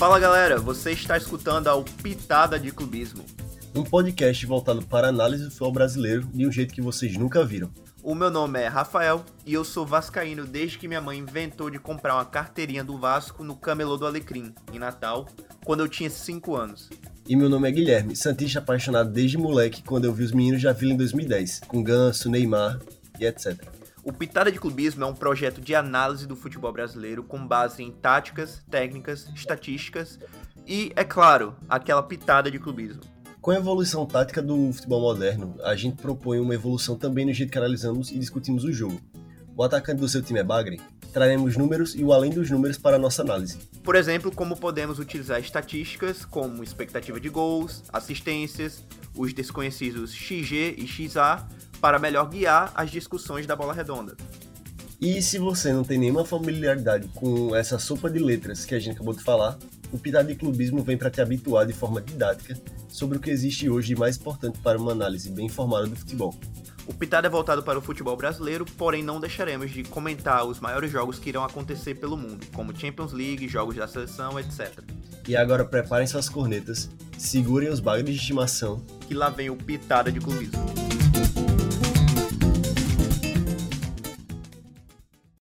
Fala galera, você está escutando a Pitada de Clubismo. Um podcast voltado para análise do futebol brasileiro de um jeito que vocês nunca viram. O meu nome é Rafael e eu sou vascaíno desde que minha mãe inventou de comprar uma carteirinha do Vasco no Camelô do Alecrim, em Natal, quando eu tinha 5 anos. E meu nome é Guilherme, santista apaixonado desde moleque quando eu vi os meninos da Vila em 2010, com Ganso, Neymar e etc. O Pitada de Clubismo é um projeto de análise do futebol brasileiro com base em táticas, técnicas, estatísticas e, é claro, aquela pitada de clubismo. Com a evolução tática do futebol moderno, a gente propõe uma evolução também no jeito que analisamos e discutimos o jogo. O atacante do seu time é Bagre? Traremos números e o além dos números para a nossa análise. Por exemplo, como podemos utilizar estatísticas como expectativa de gols, assistências, os desconhecidos XG e XA para melhor guiar as discussões da bola redonda. E se você não tem nenhuma familiaridade com essa sopa de letras que a gente acabou de falar, o Pitada de Clubismo vem para te habituar de forma didática sobre o que existe hoje de mais importante para uma análise bem informada do futebol. O Pitada é voltado para o futebol brasileiro, porém não deixaremos de comentar os maiores jogos que irão acontecer pelo mundo, como Champions League, jogos da seleção, etc. E agora preparem suas cornetas, segurem os bagres de estimação, que lá vem o Pitada de Clubismo.